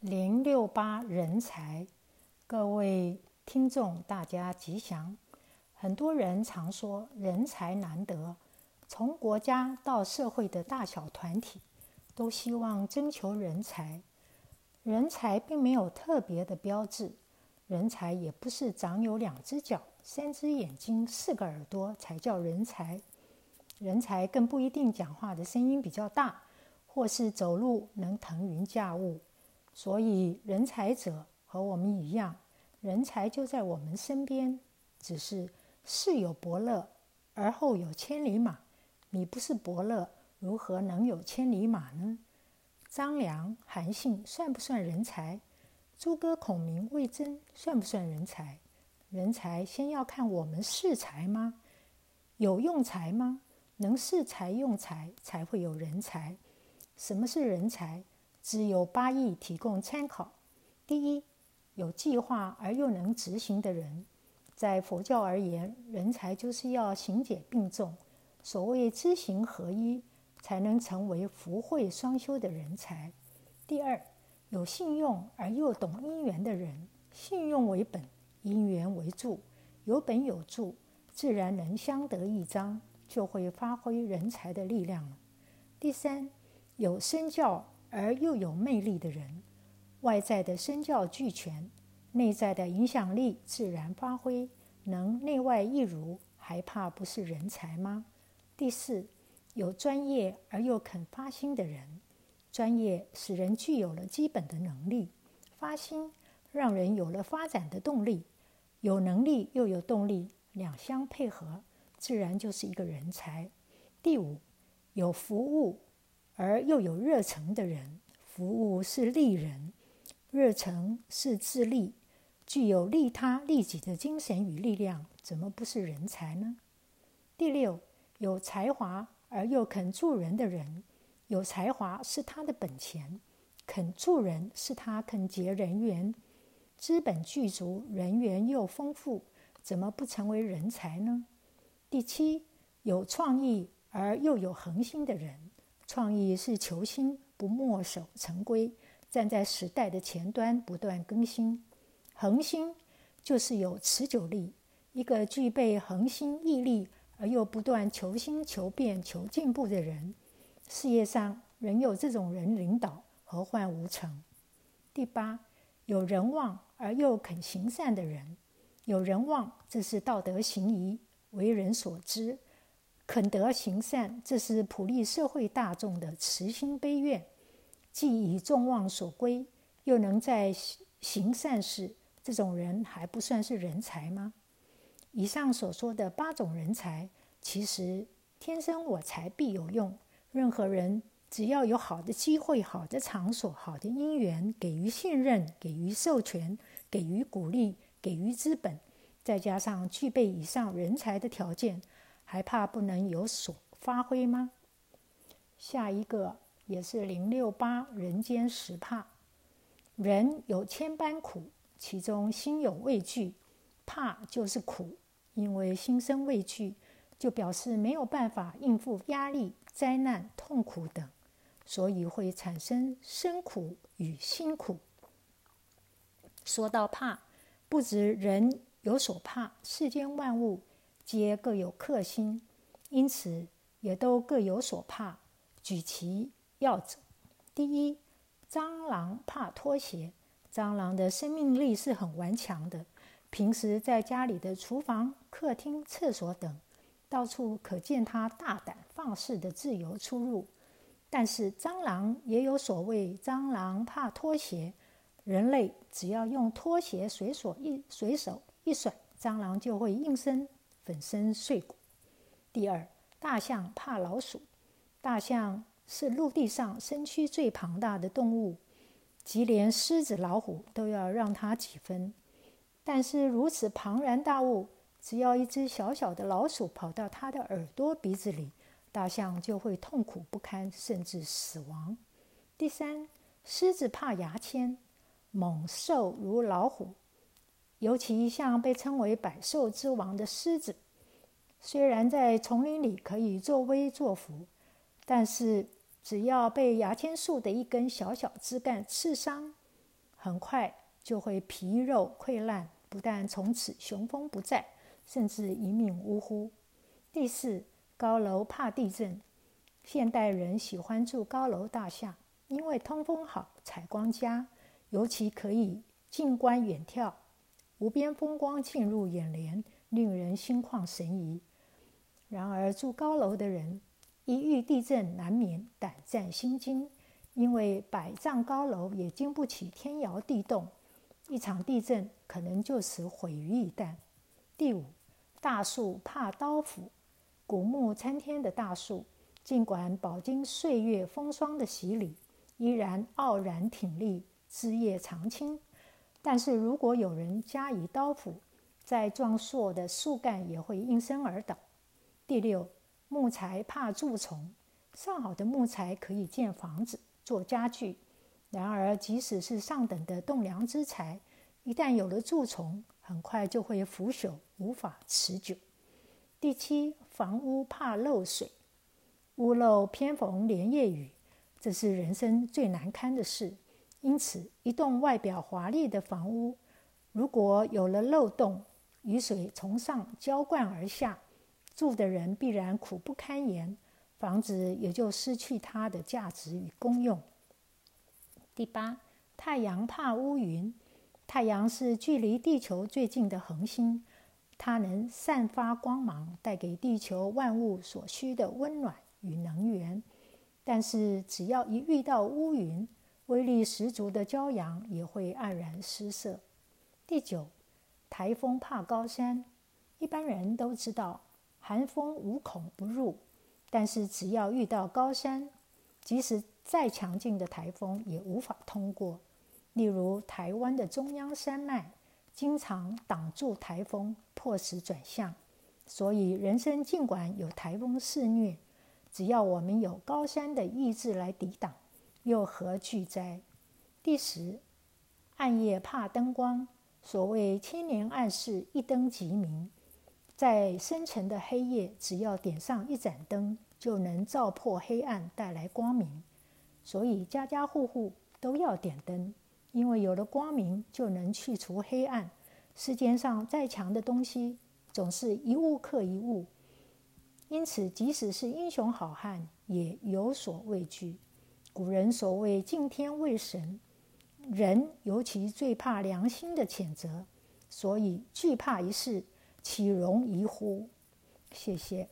零六八人才，各位听众，大家吉祥。很多人常说人才难得，从国家到社会的大小团体，都希望征求人才。人才并没有特别的标志，人才也不是长有两只脚、三只眼睛、四个耳朵才叫人才。人才更不一定讲话的声音比较大，或是走路能腾云驾雾。所以，人才者和我们一样，人才就在我们身边，只是世有伯乐，而后有千里马。你不是伯乐，如何能有千里马呢？张良、韩信算不算人才？诸葛孔明、魏征算不算人才？人才先要看我们识才吗？有用才吗？能识才用才，才会有人才。什么是人才？只有八义提供参考：第一，有计划而又能执行的人。在佛教而言，人才就是要行解并重，所谓知行合一，才能成为福慧双修的人才。第二，有信用而又懂因缘的人。信用为本，因缘为助，有本有助，自然能相得益彰，就会发挥人才的力量了。第三，有身教。而又有魅力的人，外在的身教俱全，内在的影响力自然发挥，能内外一如，还怕不是人才吗？第四，有专业而又肯发心的人，专业使人具有了基本的能力，发心让人有了发展的动力，有能力又有动力，两相配合，自然就是一个人才。第五，有服务。而又有热诚的人，服务是利人，热诚是自利，具有利他利己的精神与力量，怎么不是人才呢？第六，有才华而又肯助人的人，有才华是他的本钱，肯助人是他肯结人缘，资本具足，人缘又丰富，怎么不成为人才呢？第七，有创意而又有恒心的人。创意是求新，不墨守成规，站在时代的前端，不断更新。恒心就是有持久力，一个具备恒心毅力而又不断求新求变、求进步的人。事业上仍有这种人领导，何患无成？第八，有人望而又肯行善的人。有人望，这是道德行仪，为人所知。肯德行善，这是普利社会大众的慈心悲愿，既以众望所归，又能在行善事，这种人还不算是人才吗？以上所说的八种人才，其实天生我材必有用。任何人只要有好的机会、好的场所、好的因缘，给予信任、给予授权、给予鼓励、给予资本，再加上具备以上人才的条件。还怕不能有所发挥吗？下一个也是零六八人间十怕。人有千般苦，其中心有畏惧，怕就是苦，因为心生畏惧，就表示没有办法应付压力、灾难、痛苦等，所以会产生生苦与心苦。说到怕，不止人有所怕，世间万物。皆各有克星，因此也都各有所怕。举其要者，第一，蟑螂怕拖鞋。蟑螂的生命力是很顽强的，平时在家里的厨房、客厅、厕所等，到处可见它大胆放肆的自由出入。但是蟑螂也有所谓“蟑螂怕拖鞋”，人类只要用拖鞋随手一随手一甩，蟑螂就会应声。粉身碎骨。第二，大象怕老鼠。大象是陆地上身躯最庞大的动物，即连狮子、老虎都要让它几分。但是如此庞然大物，只要一只小小的老鼠跑到它的耳朵、鼻子里，大象就会痛苦不堪，甚至死亡。第三，狮子怕牙签。猛兽如老虎。尤其像被称为百兽之王的狮子，虽然在丛林里可以作威作福，但是只要被牙签树的一根小小枝干刺伤，很快就会皮肉溃烂，不但从此雄风不再，甚至一命呜呼。第四，高楼怕地震。现代人喜欢住高楼大厦，因为通风好、采光佳，尤其可以近观远眺，无边风光进入眼帘，令人心旷神怡。然而，住高楼的人一遇地震，难免胆战心惊，因为百丈高楼也经不起天摇地动，一场地震可能就此毁于一旦。第五，大树怕刀斧，古木参天的大树。尽管饱经岁月风霜的洗礼，依然傲然挺立，枝叶常青。但是如果有人加以刀斧，再壮硕的树干也会应声而倒。第六，木材怕蛀虫。上好的木材可以建房子、做家具，然而即使是上等的栋梁之材，一旦有了蛀虫，很快就会腐朽，无法持久。第七，房屋怕漏水。屋漏偏逢连夜雨，这是人生最难堪的事。因此，一栋外表华丽的房屋，如果有了漏洞，雨水从上浇灌而下，住的人必然苦不堪言，房子也就失去它的价值与功用。第八，太阳怕乌云。太阳是距离地球最近的恒星，它能散发光芒，带给地球万物所需的温暖。与能源，但是只要一遇到乌云，威力十足的骄阳也会黯然失色。第九，台风怕高山。一般人都知道，寒风无孔不入，但是只要遇到高山，即使再强劲的台风也无法通过。例如，台湾的中央山脉经常挡住台风，迫使转向。所以，人生尽管有台风肆虐。只要我们有高山的意志来抵挡，又何惧哉？第十，暗夜怕灯光。所谓千年暗室，一灯即明。在深沉的黑夜，只要点上一盏灯，就能照破黑暗，带来光明。所以家家户户都要点灯，因为有了光明，就能去除黑暗。世间上再强的东西，总是一物克一物。因此，即使是英雄好汉，也有所畏惧。古人所谓“敬天畏神”，人尤其最怕良心的谴责，所以惧怕一事，岂容疑乎？谢谢。